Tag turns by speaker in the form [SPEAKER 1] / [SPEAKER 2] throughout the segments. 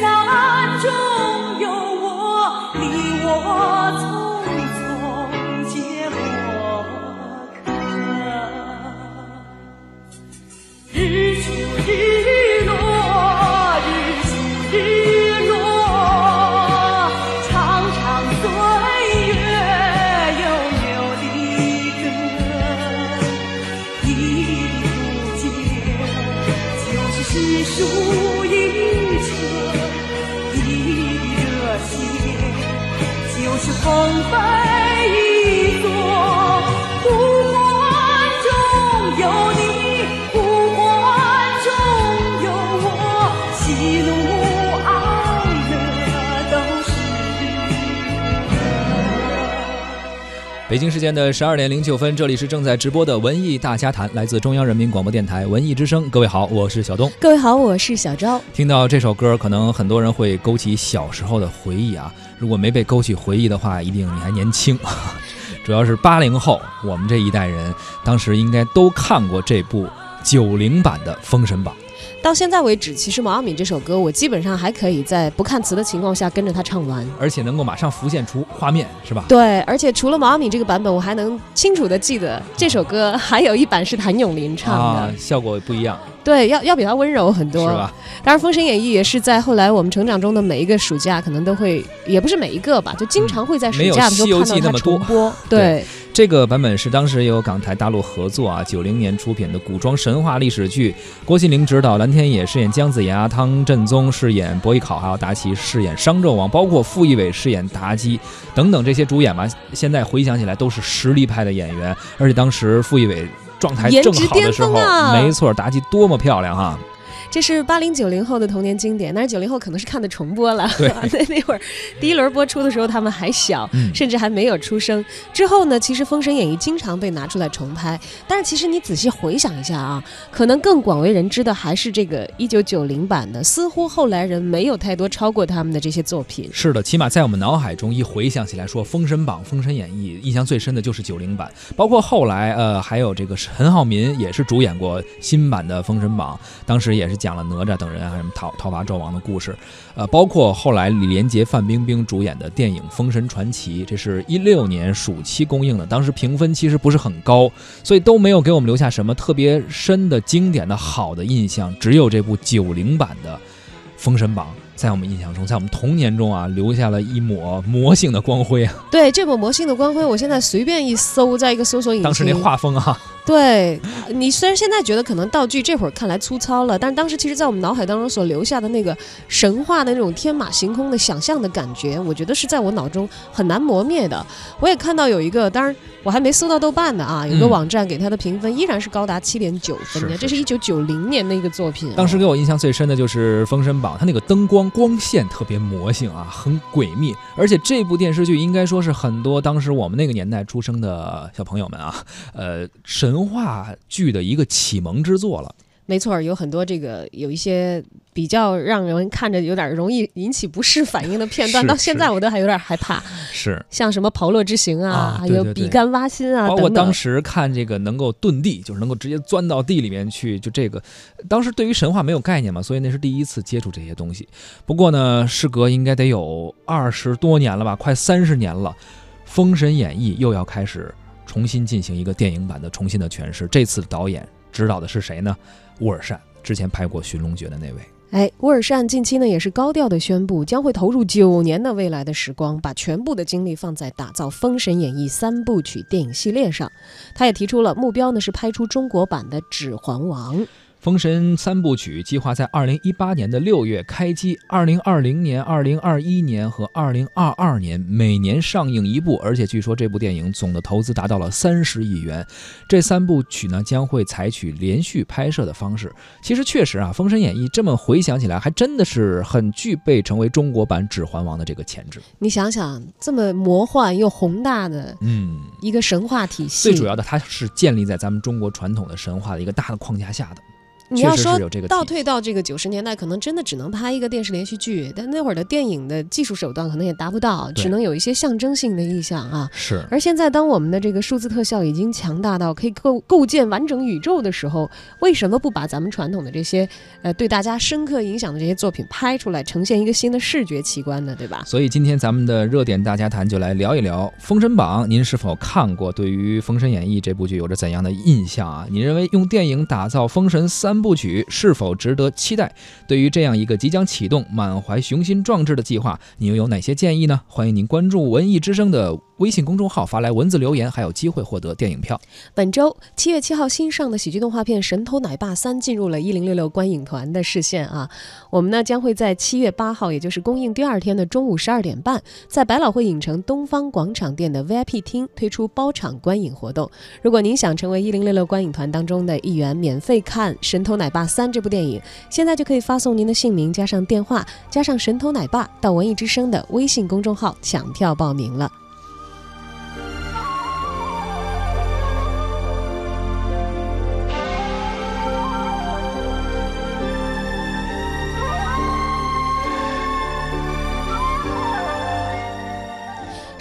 [SPEAKER 1] 山中有我，你我匆匆皆过客。日出日落，日出日落，长长岁月，悠悠的歌。一粒不见，就是诗书是风飞。
[SPEAKER 2] 北京时间的十二点零九分，这里是正在直播的文艺大家谈，来自中央人民广播电台文艺之声。各位好，我是小东。
[SPEAKER 3] 各位好，我是小昭。
[SPEAKER 2] 听到这首歌，可能很多人会勾起小时候的回忆啊。如果没被勾起回忆的话，一定你还年轻。主要是八零后，我们这一代人当时应该都看过这部九零版的《封神榜》。
[SPEAKER 3] 到现在为止，其实毛阿敏这首歌，我基本上还可以在不看词的情况下跟着他唱完。
[SPEAKER 2] 而且能够马上浮现出画面，是吧？
[SPEAKER 3] 对，而且除了毛阿敏这个版本，我还能清楚的记得这首歌还有一版是谭咏麟唱的，
[SPEAKER 2] 啊，效果不一样，
[SPEAKER 3] 对，要要比他温柔很多。
[SPEAKER 2] 是吧？
[SPEAKER 3] 当然，《封神演义》也是在后来我们成长中的每一个暑假，可能都会，也不是每一个吧，就经常会在暑假的时候看到它
[SPEAKER 2] 西游记那么多
[SPEAKER 3] 重播。
[SPEAKER 2] 对
[SPEAKER 3] 对，
[SPEAKER 2] 这个版本是当时由港台大陆合作啊，九零年出品的古装神话历史剧，郭麒麟执导，蓝天野饰演姜子牙，汤振宗饰演伯邑考，还有达奇饰演商纣王，包括傅艺伟饰演妲己等等这些主演吧。现在回想起来都是实力派的演员，而且当时傅艺伟状态正好的时候，没错，妲己多么漂亮哈！
[SPEAKER 3] 这是八零九零后的童年经典，但是九零后可能是看的重播了。
[SPEAKER 2] 对
[SPEAKER 3] 那那会儿第一轮播出的时候，他们还小，
[SPEAKER 2] 嗯
[SPEAKER 3] 甚至还没有出生。之后呢，其实《封神演义》经常被拿出来重拍，但是其实你仔细回想一下啊，可能更广为人知的还是这个一九九零版的，似乎后来人没有太多超过他们的这些作品。
[SPEAKER 2] 是的，起码在我们脑海中一回想起来，说《封神榜》《封神演义》，印象最深的就是九零版，包括后来呃还有这个陈浩民也是主演过新版的《封神榜》，当时也是讲了哪吒等人啊什么讨讨伐纣王的故事，呃，包括后来李连杰、范冰冰主演的电影《封神传奇》，这是一六年暑期公映的，当时评分其实不是很高，所以都没有给我们留下什么特别深的、经典的好的印象，只有这部九零版的《封神榜》在我们印象中，在我们童年中啊，留下了一抹魔性的光辉啊！
[SPEAKER 3] 对这抹魔性的光辉，我现在随便一搜，在一个搜索引擎，
[SPEAKER 2] 当时那画风啊，
[SPEAKER 3] 对你虽然现在觉得可能道具这会儿看来粗糙了，但是当时其实在我们脑海当中所留下的那个神话的那种天马行空的想象的感觉，我觉得是在我脑中很难磨灭的。我也看到有一个，当然我还没搜到豆瓣的啊，有个
[SPEAKER 2] 嗯
[SPEAKER 3] 网站给他的评分依然是高达七点九分的，这是一九九零年的一个作品啊。
[SPEAKER 2] 当时给我印象最深的就是《封神榜》，它那个灯光光线特别魔性啊，很诡秘。而且这部电视剧应该说是很多当时我们那个年代出生的小朋友们啊，呃，神话剧的一个启蒙之作了。
[SPEAKER 3] 没错，有很多这个有一些比较让人看着有点容易引起不适反应的片段，到现在我都还有点害怕。
[SPEAKER 2] 是，
[SPEAKER 3] 像什么炮烙之行啊，
[SPEAKER 2] 啊
[SPEAKER 3] 还有比干挖心啊
[SPEAKER 2] 包括当。时看这个能够遁地，就是能够直接钻到地里面去，就这个，当时对于神话没有概念嘛，所以那是第一次接触这些东西。不过呢，事隔应该得有二十多年了吧，快三十年了，《封神演义》又要开始重新进行一个电影版的重新的诠释。这次导演指导的是谁呢？乌尔善，之前拍过《寻龙诀》的那位。
[SPEAKER 3] 哎，乌尔善近期呢也是高调的宣布，将会投入九年的未来的时光，把全部的精力放在打造《封神演义》三部曲电影系列上。他也提出了目标呢是拍出中国版的《指环王》。
[SPEAKER 2] 《封神三部曲》计划在二零一八年的六月开机，二零二零年、二零二一年和二零二二年每年上映一部，而且据说这部电影总的投资达到了三十亿元。这三部曲呢将会采取连续拍摄的方式。其实确实啊，《封神演义》这么回想起来，还真的是很具备成为中国版《指环王》的这个潜质。
[SPEAKER 3] 你想想，这么魔幻又宏大的
[SPEAKER 2] 嗯，
[SPEAKER 3] 一个神话体系，
[SPEAKER 2] 最主要的，它是建立在咱们中国传统的神话的一个大的框架下的。
[SPEAKER 3] 你要说倒退到这个九十年代，可能真的只能拍一个电视连续剧，但那会儿的电影的技术手段可能也达不到，只能有一些象征性的意象啊。
[SPEAKER 2] 是
[SPEAKER 3] 而现在，当我们的这个数字特效已经强大到可以构构建完整宇宙的时候，为什么不把咱们传统的这些呃对大家深刻影响的这些作品拍出来，呈现一个新的视觉奇观呢？对吧？
[SPEAKER 2] 所以今天咱们的热点大家谈就来聊一聊《封神榜》，您是否看过？对于《封神演义》这部剧有着怎样的印象啊？你认为用电影打造《封神三部曲》是否值得期待？对于这样一个即将启动、满怀雄心壮志的计划，你又有哪些建议呢？欢迎您关注文艺之声的微信公众号，发来文字留言，还有机会获得电影票。
[SPEAKER 3] 本周七月七号新上的喜剧动画片《神偷奶爸三》进入了一零六六观影团的视线啊！我们呢将会在七月八号，也就是公映第二天的中午十二点半，在百老汇影城东方广场店的 VIP 厅推出包场观影活动。如果您想成为一零六六观影团当中的一员，免费看《神偷奶爸三》这部电影，现在就可以发送您的姓名加上电话加上“神偷奶爸”到文艺之声的微信公众号抢票报名了。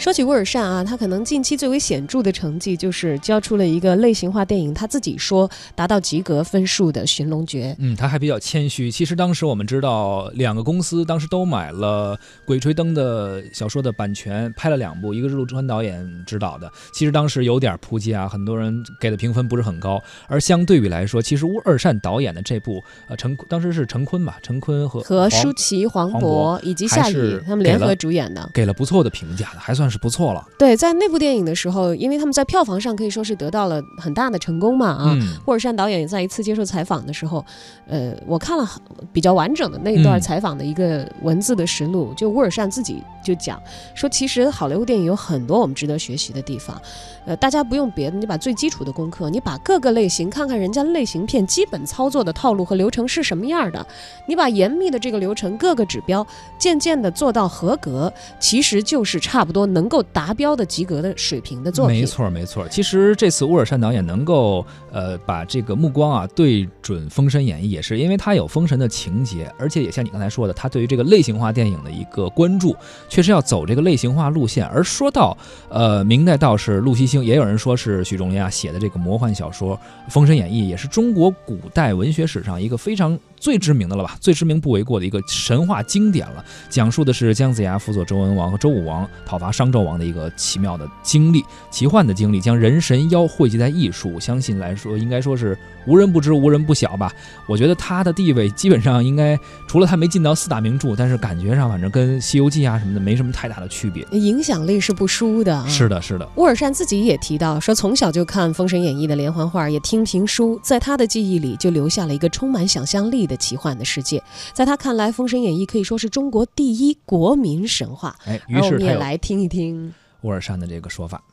[SPEAKER 3] 说起乌尔善啊，他可能近期最为显著的成绩就是交出了一个类型化电影，他自己说达到及格分数的《寻龙诀》。
[SPEAKER 2] 嗯，他还比较谦虚。其实当时我们知道，两个公司当时都买了《鬼吹灯》的小说的版权，拍了两部，一个是陆川导演执导的。其实当时有点扑街啊，很多人给的评分不是很高。而相对比来说，其实乌尔善导演的这部，呃，陈当时是陈坤吧，陈坤和
[SPEAKER 3] 和舒淇、黄
[SPEAKER 2] 黄
[SPEAKER 3] 渤以及夏雨他们联合主演的。
[SPEAKER 2] 给了不错的评价的，还算是不错了。
[SPEAKER 3] 对，在那部电影的时候，因为他们在票房上可以说是得到了很大的成功嘛啊。
[SPEAKER 2] 嗯，
[SPEAKER 3] 沃尔善导演也在一次接受采访的时候，呃，我看了很比较完整的那一段
[SPEAKER 2] 嗯
[SPEAKER 3] 采访的一个文字的实录，就沃尔善自己就讲说，其实好莱坞电影有很多我们值得学习的地方，呃，大家不用别的，你把最基础的功课，你把各个类型看看人家类型片基本操作的套路和流程是什么样的，你把严密的这个流程各个指标渐渐的做到合格，其实就是差不多能够达标的及格的水平的作品。
[SPEAKER 2] 没错没错。其实这次乌尔善导演能够呃把这个目光啊对准《封神演义》，也是因为他有封神的情节，而且也像你刚才说的，他对于这个类型化电影的一个关注，确实要走这个类型化路线。而说到呃明代道士陆西兴，也有人说是许仲淹写的这个魔幻小说《封神演义》，也是中国古代文学史上一个非常最知名的了吧，最知名不为过的一个神话经典了。讲述的是姜子牙辅佐周文王和周武王讨伐商纣王的一个奇妙的经历、奇幻的经历，将人神妖汇集在艺术，相信来说应该说是无人不知、无人不晓吧。我觉得他的地位基本上应该除了他没进到四大名著，但是感觉上反正跟《西游记》啊什么的没什么太大的区别。
[SPEAKER 3] 影响力是不输的、啊。
[SPEAKER 2] 是的，是的，
[SPEAKER 3] 沃尔善自己也提到说，从小就看《封神演义》的连环画，也听评书，在他的记忆里就留下了一个充满想象力的奇幻的世界。在他看来，《封神演义》可以说是中国第一国民神话。
[SPEAKER 2] 哎，于
[SPEAKER 3] 是我们也来听一听。
[SPEAKER 2] 沃尔善的这个说法。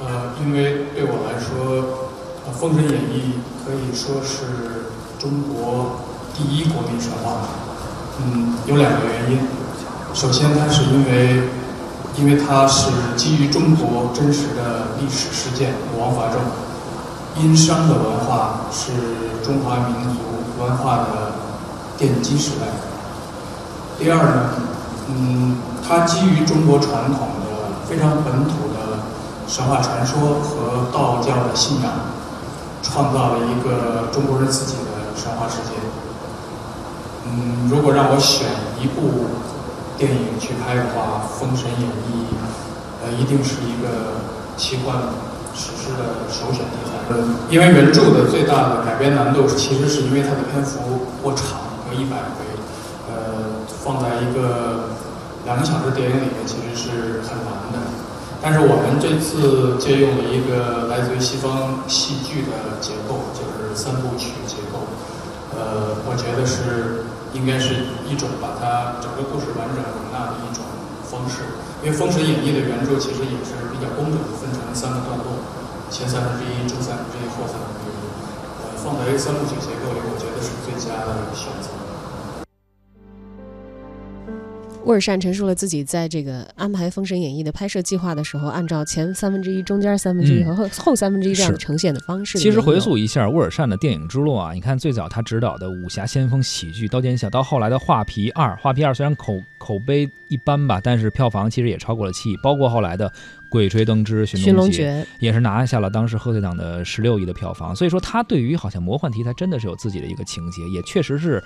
[SPEAKER 4] 呃，因为对我来说，呃，《封神演义》可以说是中国第一国民神话。嗯，有两个原因。首先，它是因为，因为它是基于中国真实的历史事件武王伐纣，殷商的文化是中华民族文化的奠基时代。第二呢，嗯，它基于中国传统的非常本土的神话传说和道教的信仰，创造了一个中国人自己的神话世界。嗯，如果让我选一部电影去拍的话，《封神演义》呃，一定是一个奇幻史诗的首选题材。呃，因为原著的最大的改编难度，其实是因为它的篇幅过长，有一百回，呃，放在一个两个小时电影里面，其实是很难的。但是我们这次借用了一个来自于西方戏剧的结构，就是三部曲结构。呃，我觉得是应该是一种把它整个故事完整容纳的一种方式。因为《封神演义》的原著其实也是比较工整的分成三个段落，前三分之一、中三分之一、后三分之一。呃，放在三部曲结构里，我觉得是最佳的选择。
[SPEAKER 3] 沃尔善陈述了自己在这个安排《封神演义》的拍摄计划的时候，按照前三分之一、中间三分之一和后后三分之一这样的呈现的方式。
[SPEAKER 2] 其实回溯一下沃尔善的电影之路啊，你看最早他执导的武侠先锋喜剧《刀剑笑》，到后来的《画皮二》，《画皮二》虽然口口碑一般吧，但是票房其实也超过了七亿，包括后来的《鬼吹灯之寻
[SPEAKER 3] 寻龙
[SPEAKER 2] 诀》。
[SPEAKER 3] 诀，
[SPEAKER 2] 也是拿下了当时贺岁档的十六亿的票房，所以说他对于好像魔幻题材真的是有自己的一个情节，也确实是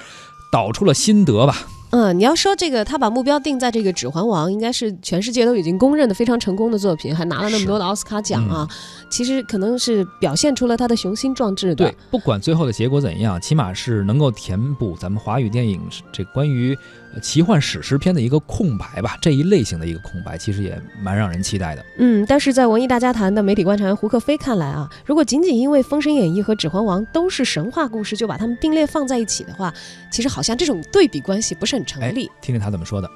[SPEAKER 2] 导出了心得吧。
[SPEAKER 3] 嗯，你要说这个，他把目标定在这个《指环王》，应该是全世界都已经公认的非常成功的作品，还拿了那么多的奥斯卡奖啊。其实可能是表现出了他的雄心壮志的。
[SPEAKER 2] 对，不管最后的结果怎样，起码是能够填补咱们华语电影这关于呃奇幻史诗片的一个空白吧，这一类型的一个空白，其实也蛮让人期待的。
[SPEAKER 3] 嗯，但是在文艺大家谈的媒体观察员胡克飞看来啊，如果仅仅因为《封神演义》和《指环王》都是神话故事，就把它们并列放在一起的话，其实好像这种对比关系不是很成立。
[SPEAKER 2] 听听他怎么说的。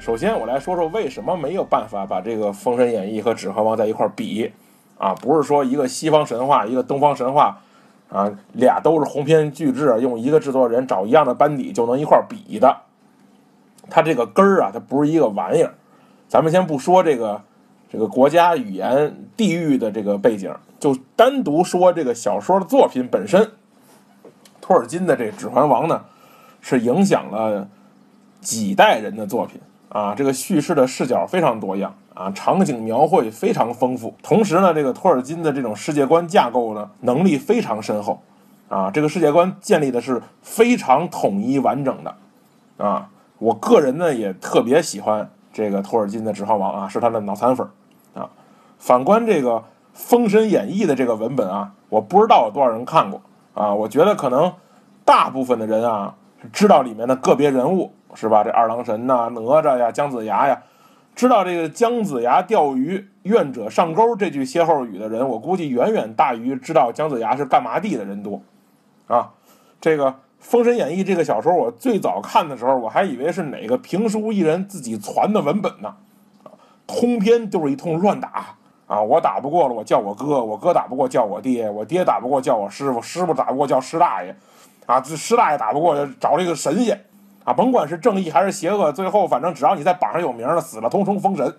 [SPEAKER 5] 首先，我来说说为什么没有办法把这个《封神演义》和《指环王》在一块儿比啊？不是说一个西方神话，一个东方神话，啊，俩都是鸿篇巨制，用一个制作人找一样的班底就能一块儿比的。它这个根儿啊，它不是一个玩意儿。咱们先不说这个这个国家语言、地域的这个背景，就单独说这个小说的作品本身，托尔金的这《指环王》呢，是影响了几代人的作品。啊，这个叙事的视角非常多样啊，场景描绘非常丰富。同时呢，这个托尔金的这种世界观架构呢，能力非常深厚啊，这个世界观建立的是非常统一完整的啊。我个人呢也特别喜欢这个托尔金的《指环王》啊，是他的脑残粉啊。反观这个《封神演义》的这个文本啊，我不知道有多少人看过啊。我觉得可能大部分的人啊，知道里面的个别人物。是吧？这二郎神呐、哪吒呀、姜子牙呀，知道这个姜子牙钓鱼，愿者上钩这句歇后语的人，我估计远远大于知道姜子牙是干嘛地的人多。啊，这个《封神演义》这个小说，我最早看的时候，我还以为是哪个评书艺人自己传的文本呢。通篇都是一通乱打啊！我打不过了，我叫我哥；我哥打不过，叫我爹；我爹打不过，叫我师傅；师傅打不过，叫师大爷。啊，这师大爷打不过，找这个神仙。啊，甭管是正义还是邪恶，最后反正只要你在榜上有名了，死了通通封神，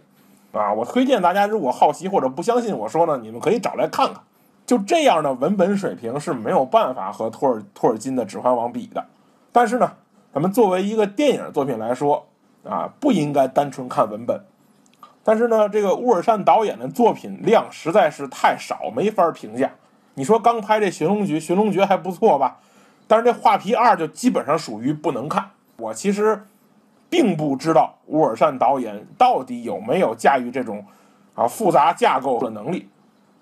[SPEAKER 5] 啊！我推荐大家，如果好奇或者不相信我说呢，你们可以找来看看。就这样的文本水平是没有办法和托尔托尔金的《指环王》比的。但是呢，咱们作为一个电影作品来说，啊，不应该单纯看文本。但是呢，这个乌尔善导演的作品量实在是太少，没法评价。你说刚拍这《寻龙诀》，《寻龙诀》还不错吧？但是这《画皮二》就基本上属于不能看。我其实并不知道乌尔善导演到底有没有驾驭这种啊复杂架构的能力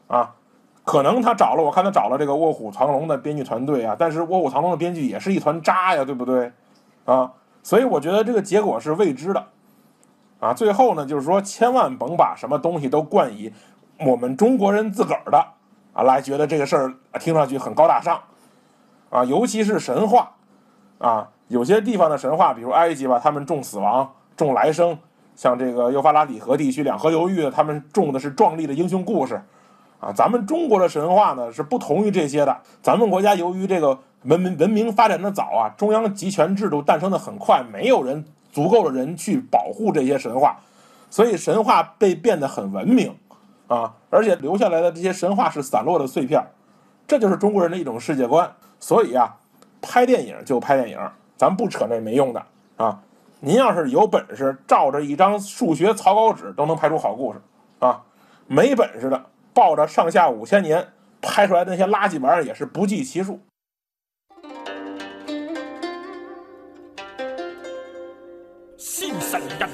[SPEAKER 5] 啊，可能他找了，我看他找了这个《卧虎藏龙》的编剧团队啊，但是《卧虎藏龙》的编剧也是一团渣呀，对不对啊？所以我觉得这个结果是未知的啊。最后呢，就是说千万甭把什么东西都冠以我们中国人自个儿的啊来觉得这个事儿听上去很高大上啊，尤其是神话啊。有些地方的神话，比如埃及吧，他们重死亡、重来生；像这个幼发拉底河地区两河流域，他们重的是壮丽的英雄故事。啊，咱们中国的神话呢是不同于这些的。咱们国家由于这个文明文明发展的早啊，中央集权制度诞生的很快，没有人足够的人去保护这些神话，所以神话被变得很文明啊，而且留下来的这些神话是散落的碎片，这就是中国人的一种世界观。所以啊，拍电影就拍电影。咱不扯那没用的啊！您要是有本事，照着一张数学草稿纸都能拍出好故事啊！没本事的，抱着上下五千年拍出来的那些垃圾玩意儿也是不计其数。
[SPEAKER 6] 信神日鬼从今定，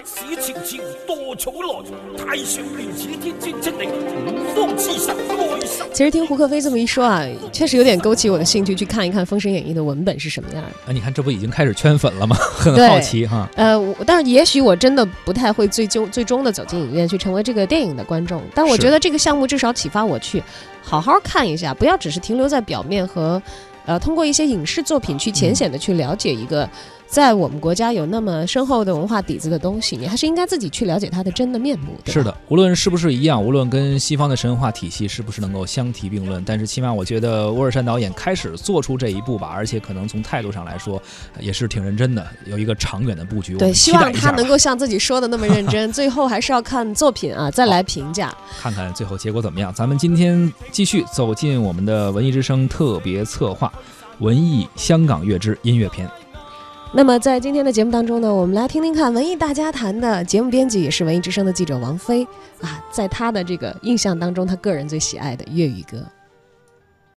[SPEAKER 6] 不使朝朝多草来。太上元始天尊敕令，五方之神爱神。
[SPEAKER 3] 其实听胡克飞这么一说啊，确实有点勾起我的兴趣，去看一看《封神演义》的文本是什么样的。
[SPEAKER 2] 啊，你看这不已经开始圈粉了吗？很好奇哈。
[SPEAKER 3] 呃，我但是也许我真的不太会最终最终的走进影院去成为这个电影的观众，但我
[SPEAKER 2] 是
[SPEAKER 3] 觉得这个项目至少启发我去好好看一下，不要只是停留在表面和呃通过一些影视作品去浅显的去了解一个在我们国家有那么深厚的文化底子的东西，你还是应该自己去了解它的真的面目。
[SPEAKER 2] 是的，无论是不是一样，无论跟西方的神话体系是不是能够相提并论，但是起码我觉得沃尔善导演开始做出这一步吧，而且可能从态度上来说呃 也是挺认真的，有一个长远的布局。
[SPEAKER 3] 对，希望他能够像自己说的那么认真，最后还是要看作品啊，再来评价。
[SPEAKER 2] 看看最后结果怎么样。咱们今天继续走进我们的文艺之声特别策划《文艺香港乐之音乐篇》。
[SPEAKER 3] 那么在今天的节目当中呢，我们来听听看文艺大家谈的节目编辑也是文艺之声的记者王菲啊，在她的这个印象当中，她个人最喜爱的粤语歌。